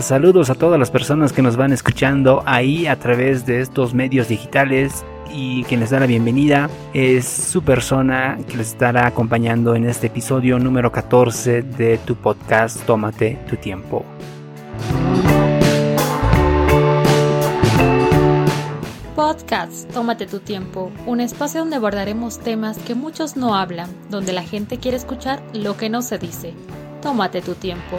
Saludos a todas las personas que nos van escuchando ahí a través de estos medios digitales y quien les da la bienvenida es su persona que les estará acompañando en este episodio número 14 de tu podcast Tómate tu tiempo. Podcast Tómate tu tiempo, un espacio donde abordaremos temas que muchos no hablan, donde la gente quiere escuchar lo que no se dice. Tómate tu tiempo.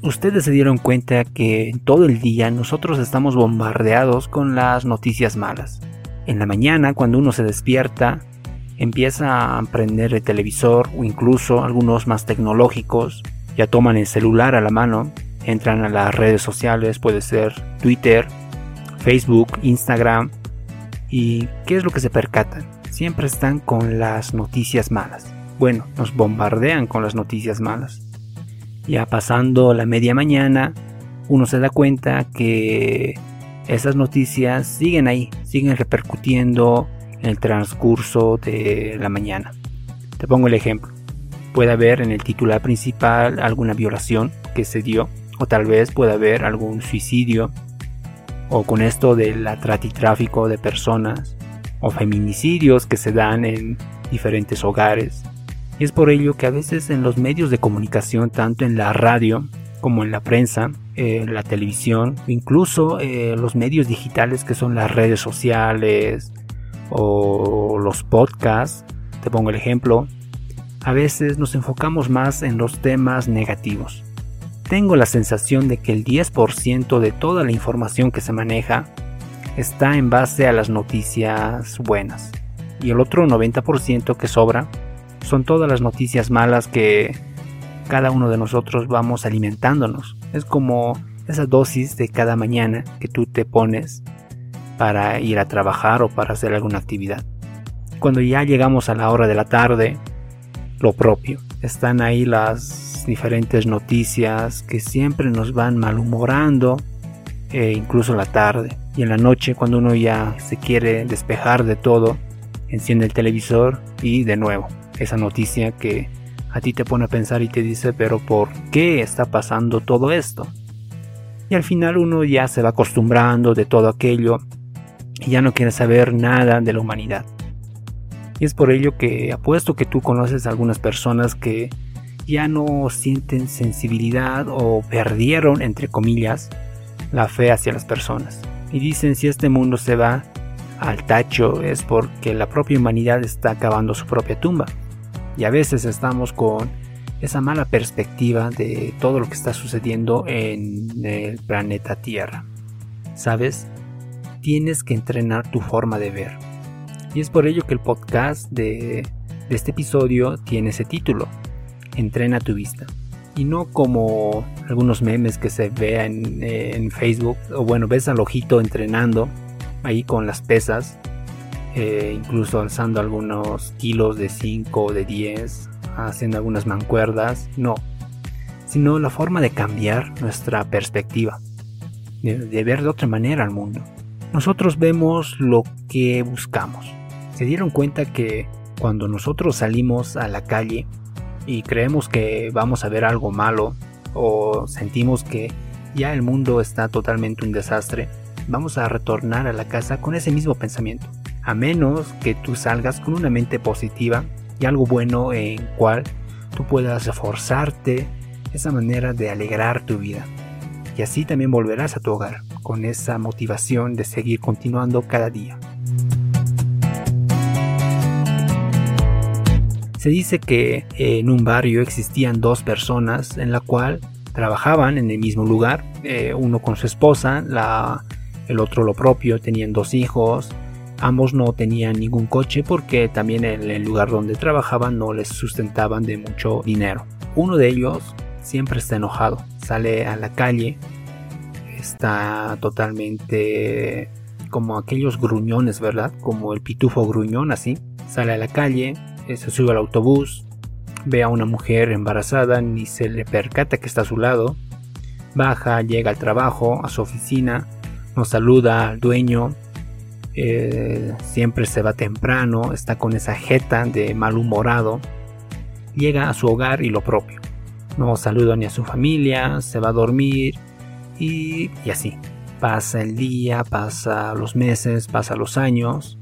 Ustedes se dieron cuenta que todo el día nosotros estamos bombardeados con las noticias malas. En la mañana, cuando uno se despierta, empieza a prender el televisor o incluso algunos más tecnológicos, ya toman el celular a la mano, entran a las redes sociales, puede ser Twitter, Facebook, Instagram, y ¿qué es lo que se percatan? Siempre están con las noticias malas. Bueno, nos bombardean con las noticias malas. Ya pasando la media mañana, uno se da cuenta que esas noticias siguen ahí, siguen repercutiendo en el transcurso de la mañana. Te pongo el ejemplo. Puede haber en el titular principal alguna violación que se dio, o tal vez puede haber algún suicidio, o con esto del tráfico de personas, o feminicidios que se dan en diferentes hogares, y es por ello que a veces en los medios de comunicación, tanto en la radio como en la prensa, en la televisión, incluso eh, los medios digitales que son las redes sociales o los podcasts, te pongo el ejemplo, a veces nos enfocamos más en los temas negativos. Tengo la sensación de que el 10% de toda la información que se maneja está en base a las noticias buenas y el otro 90% que sobra son todas las noticias malas que cada uno de nosotros vamos alimentándonos. Es como esa dosis de cada mañana que tú te pones para ir a trabajar o para hacer alguna actividad. Cuando ya llegamos a la hora de la tarde, lo propio. Están ahí las diferentes noticias que siempre nos van malhumorando, e incluso la tarde. Y en la noche, cuando uno ya se quiere despejar de todo, enciende el televisor y de nuevo esa noticia que a ti te pone a pensar y te dice, pero ¿por qué está pasando todo esto? Y al final uno ya se va acostumbrando de todo aquello y ya no quiere saber nada de la humanidad. Y es por ello que apuesto que tú conoces a algunas personas que ya no sienten sensibilidad o perdieron, entre comillas, la fe hacia las personas. Y dicen si este mundo se va al tacho es porque la propia humanidad está acabando su propia tumba y a veces estamos con esa mala perspectiva de todo lo que está sucediendo en el planeta Tierra. ¿Sabes? Tienes que entrenar tu forma de ver. Y es por ello que el podcast de, este episodio tiene ese título, Entrena tu vista. Y no como algunos memes que se vean en, en Facebook, o bueno, ves al ojito entrenando ahí con las pesas eh, incluso alzando algunos kilos de 5 o de 10, haciendo algunas mancuerdas, no, sino la forma de cambiar nuestra perspectiva, de, ver de otra manera al mundo. Nosotros vemos lo que buscamos. Se dieron cuenta que cuando nosotros salimos a la calle y creemos que vamos a ver algo malo o sentimos que ya el mundo está totalmente un desastre, vamos a retornar a la casa con ese mismo pensamiento a menos que tú salgas con una mente positiva y algo bueno en cual tú puedas reforzarte esa manera de alegrar tu vida. Y así también volverás a tu hogar con esa motivación de seguir continuando cada día. Se dice que en un barrio existían dos personas en la cual trabajaban en el mismo lugar, eh, uno con su esposa, la, el otro lo propio, tenían dos hijos, Ambos no tenían ningún coche porque también en el lugar donde trabajaban no les sustentaban de mucho dinero. Uno de ellos siempre está enojado, sale a la calle, está totalmente como aquellos gruñones, ¿verdad? Como el pitufo gruñón así. Sale a la calle, se sube al autobús, ve a una mujer embarazada, ni se le percata que está a su lado, baja, llega al trabajo, a su oficina, nos saluda al dueño, eh, siempre se va temprano, está con esa jeta de malhumorado, llega a su hogar y lo propio. No saluda ni a su familia, se va a dormir y, y así. Pasa el día, pasa los meses, pasa los años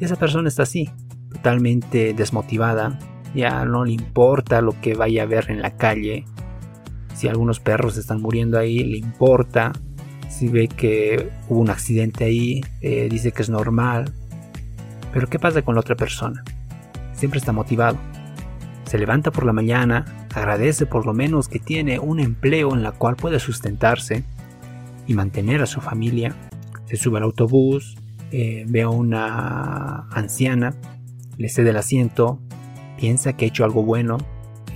y esa persona está así, totalmente desmotivada, ya no le importa lo que vaya a ver en la calle, si algunos perros están muriendo ahí, le importa, si ve que hubo un accidente ahí, eh, dice que es normal, pero ¿qué pasa con la otra persona? Siempre está motivado. Se levanta por la mañana, agradece por lo menos que tiene un empleo en la cual puede sustentarse y mantener a su familia. Se sube al autobús, eh, ve a una anciana, le cede el asiento, piensa que ha hecho algo bueno,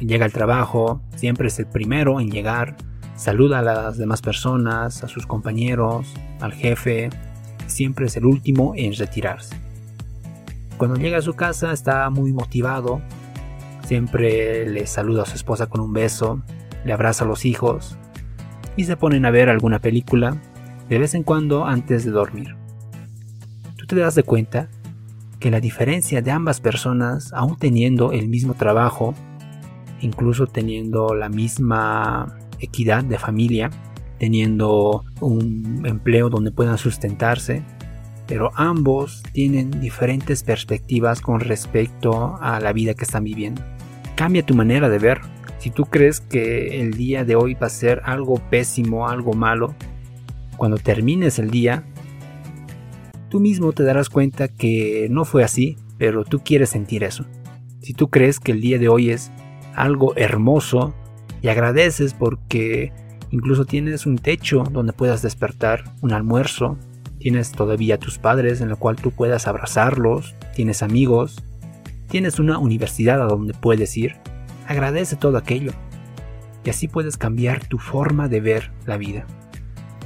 llega al trabajo, siempre es el primero en llegar, saluda a las demás personas, a sus compañeros, al jefe, siempre es el último en retirarse. Cuando llega a su casa está muy motivado, siempre le saluda a su esposa con un beso, le abraza a los hijos y se ponen a ver alguna película de vez en cuando antes de dormir. Tú te das de cuenta que la diferencia de ambas personas, aún teniendo el mismo trabajo, incluso teniendo la misma equidad de familia, teniendo un empleo donde puedan sustentarse, pero ambos tienen diferentes perspectivas con respecto a la vida que están viviendo. Cambia tu manera de ver. Si tú crees que el día de hoy va a ser algo pésimo, algo malo, cuando termines el día, tú mismo te darás cuenta que no fue así, pero tú quieres sentir eso. Si tú crees que el día de hoy es algo hermoso y agradeces porque incluso tienes un techo donde puedas despertar, un almuerzo, tienes todavía tus padres en la cual tú puedas abrazarlos, tienes amigos, tienes una universidad a donde puedes ir, agradece todo aquello. Y así puedes cambiar tu forma de ver la vida.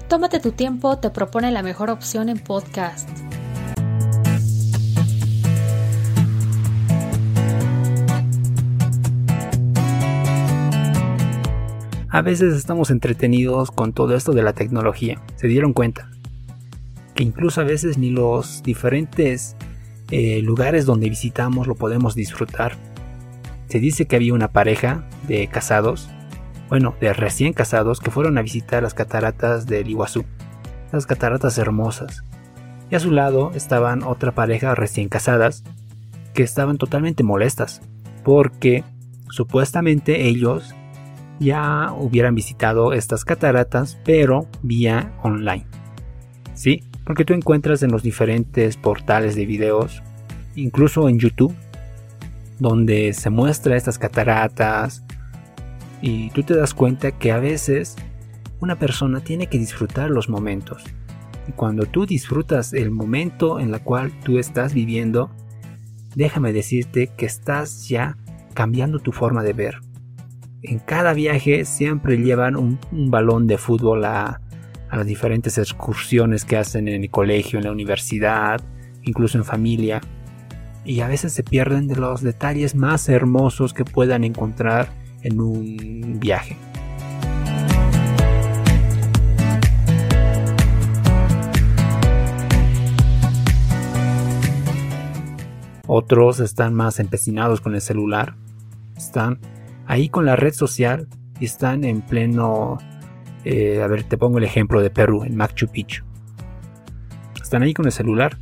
Tómate tu tiempo te propone la mejor opción en podcast. A veces estamos entretenidos con todo esto de la tecnología. ¿Se dieron cuenta? Que incluso a veces ni los diferentes eh, lugares donde visitamos lo podemos disfrutar. Se dice que había una pareja de casados, bueno, de recién casados, que fueron a visitar las cataratas del Iguazú. Las cataratas hermosas. Y a su lado estaban otra pareja recién casadas que estaban totalmente molestas porque supuestamente ellos ya hubieran visitado estas cataratas, pero vía online. ¿Sí? Porque tú encuentras en los diferentes portales de videos, incluso en YouTube, donde se muestra estas cataratas y tú te das cuenta que a veces una persona tiene que disfrutar los momentos. Y cuando tú disfrutas el momento en el cual tú estás viviendo, déjame decirte que estás ya cambiando tu forma de ver en cada viaje siempre llevan un, balón de fútbol a, las diferentes excursiones que hacen en el colegio, en la universidad, incluso en familia. Y a veces se pierden de los detalles más hermosos que puedan encontrar en un viaje. Otros están más empecinados con el celular. Están ahí con la red social están en pleno, eh, a ver, te pongo el ejemplo de Perú, en Machu Picchu. Están ahí con el celular.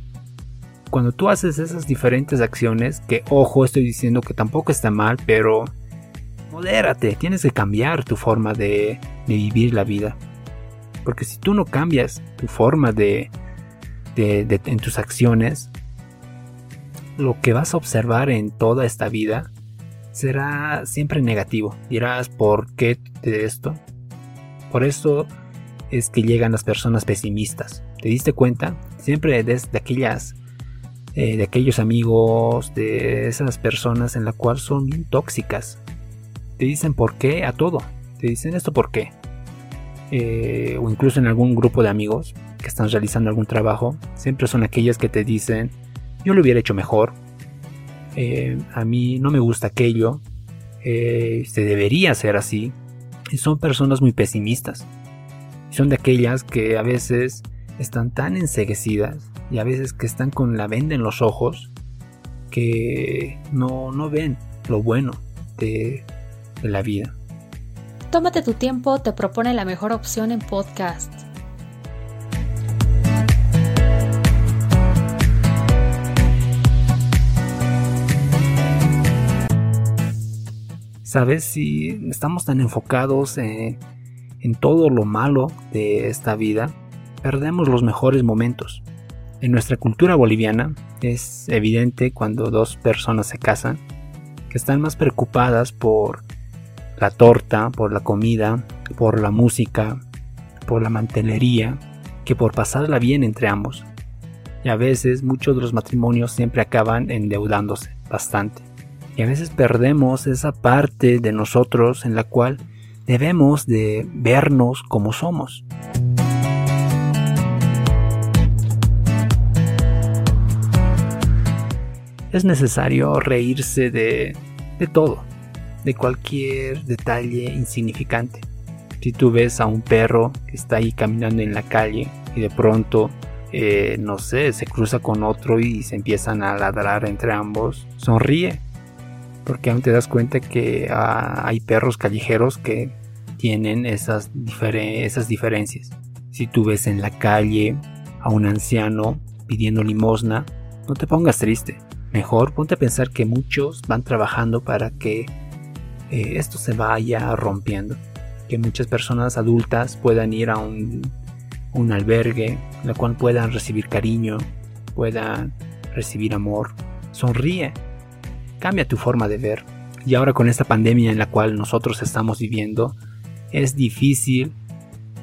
Cuando tú haces esas diferentes acciones, que ojo, estoy diciendo que tampoco está mal, pero modérate, tienes que cambiar tu forma de, vivir la vida. Porque si tú no cambias tu forma de, de, en tus acciones, lo que vas a observar en toda esta vida será siempre negativo. Dirás, ¿por qué de esto? Por eso es que llegan las personas pesimistas. ¿Te diste cuenta? Siempre desde aquellas, eh, de aquellos amigos, de esas personas en la cual son bien tóxicas. Te dicen por qué a todo. Te dicen esto por qué. Eh, o incluso en algún grupo de amigos que están realizando algún trabajo, siempre son aquellas que te dicen, yo lo hubiera hecho mejor, eh, a mí no me gusta aquello, eh, se debería hacer así. Y son personas muy pesimistas. Son de aquellas que a veces están tan enseguecidas y a veces que están con la venda en los ojos que no, no ven lo bueno de, de la vida. Tómate tu tiempo, te propone la mejor opción en podcast. ¿Sabes? Si estamos tan enfocados en, todo lo malo de esta vida, perdemos los mejores momentos. En nuestra cultura boliviana es evidente cuando dos personas se casan que están más preocupadas por la torta, por la comida, por la música, por la mantelería, que por pasarla bien entre ambos. Y a veces muchos de los matrimonios siempre acaban endeudándose bastante. Y a veces perdemos esa parte de nosotros en la cual debemos de vernos como somos. Es necesario reírse de, de todo, de cualquier detalle insignificante. Si tú ves a un perro que está ahí caminando en la calle y de pronto, eh, no sé, se cruza con otro y se empiezan a ladrar entre ambos, sonríe porque aún te das cuenta que ah, hay perros callejeros que tienen esas, esas diferencias. Si tú ves en la calle a un anciano pidiendo limosna, no te pongas triste. Mejor ponte a pensar que muchos van trabajando para que eh, esto se vaya rompiendo. Que muchas personas adultas puedan ir a un, un albergue, en la cual puedan recibir cariño, puedan recibir amor. Sonríe, cambia tu forma de ver. Y ahora con esta pandemia en la cual nosotros estamos viviendo, es difícil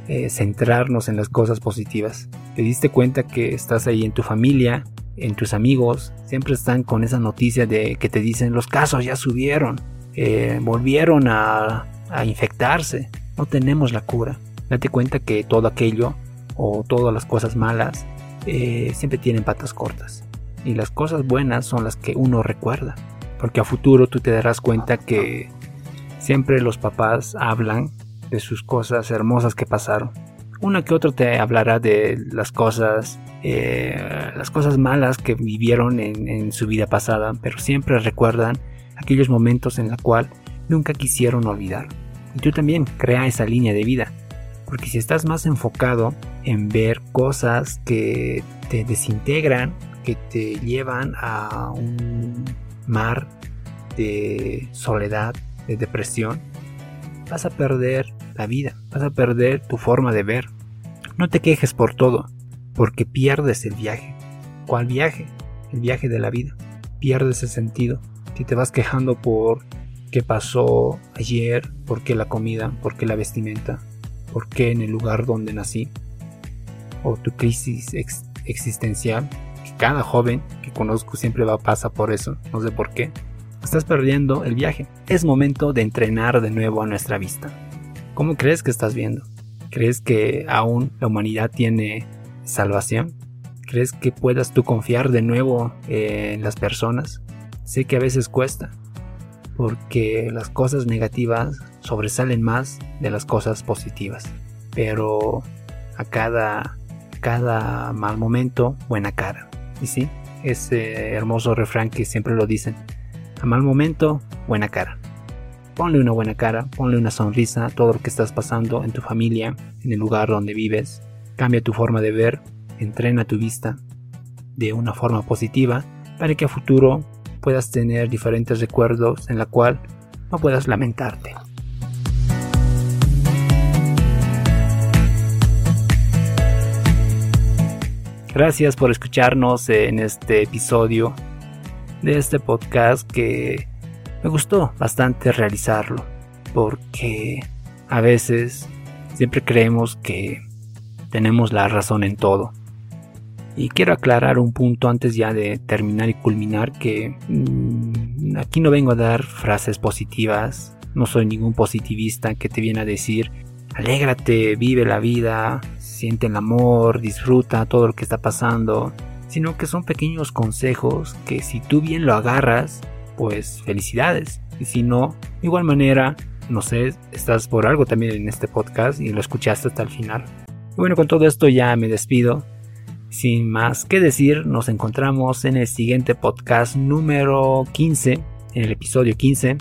eh, centrarnos en las cosas positivas. Te diste cuenta que estás ahí en tu familia, en tus amigos, siempre están con esa noticia de que te dicen los casos ya subieron, eh, volvieron a, infectarse, no tenemos la cura. Date cuenta que todo aquello o todas las cosas malas eh, siempre tienen patas cortas. Y las cosas buenas son las que uno recuerda. Porque a futuro tú te darás cuenta que siempre los papás hablan de sus cosas hermosas que pasaron. Una que otro te hablará de las cosas, eh, las cosas malas que vivieron en, en su vida pasada, pero siempre recuerdan aquellos momentos en los cual nunca quisieron olvidar. Y tú también crea esa línea de vida. Porque si estás más enfocado en ver cosas que te desintegran, que te llevan a un mar de soledad, de depresión, vas a perder la vida, vas a perder tu forma de ver. No te quejes por todo, porque pierdes el viaje. ¿Cuál viaje? El viaje de la vida. Pierdes el sentido. Si te vas quejando por qué pasó ayer, por qué la comida, por qué la vestimenta, por qué en el lugar donde nací, o tu crisis existencial, cada joven que conozco siempre va a pasar por eso, no sé por qué. Estás perdiendo el viaje. Es momento de entrenar de nuevo a nuestra vista. ¿Cómo crees que estás viendo? ¿Crees que aún la humanidad tiene salvación? ¿Crees que puedas tú confiar de nuevo en las personas? Sé que a veces cuesta, porque las cosas negativas sobresalen más de las cosas positivas. Pero a cada, cada mal momento, buena cara. Y sí, ese hermoso refrán que siempre lo dicen. A mal momento, buena cara. Ponle una buena cara, ponle una sonrisa a todo lo que estás pasando en tu familia, en el lugar donde vives. Cambia tu forma de ver, entrena tu vista de una forma positiva para que a futuro puedas tener diferentes recuerdos en la cual no puedas lamentarte. Gracias por escucharnos en este episodio de este podcast que me gustó bastante realizarlo porque a veces siempre creemos que tenemos la razón en todo. Y quiero aclarar un punto antes ya de terminar y culminar que mm, aquí no vengo a dar frases positivas, no soy ningún positivista que te viene a decir, alégrate, vive la vida, siente el amor, disfruta todo lo que está pasando. sino que son pequeños consejos que si tú bien lo agarras, pues felicidades. Y si no, de igual manera, no sé, estás por algo también en este podcast y lo escuchaste hasta el final. Bueno, con todo esto ya me despido. Sin más que decir, nos encontramos en el siguiente podcast número 15, en el episodio 15,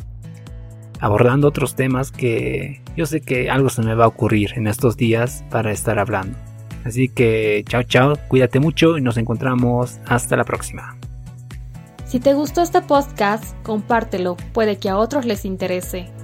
abordando otros temas que yo sé que algo se me va a ocurrir en estos días para estar hablando. Así que chao chao, cuídate mucho y nos encontramos hasta la próxima. Si te gustó este podcast, compártelo, puede que a otros les interese.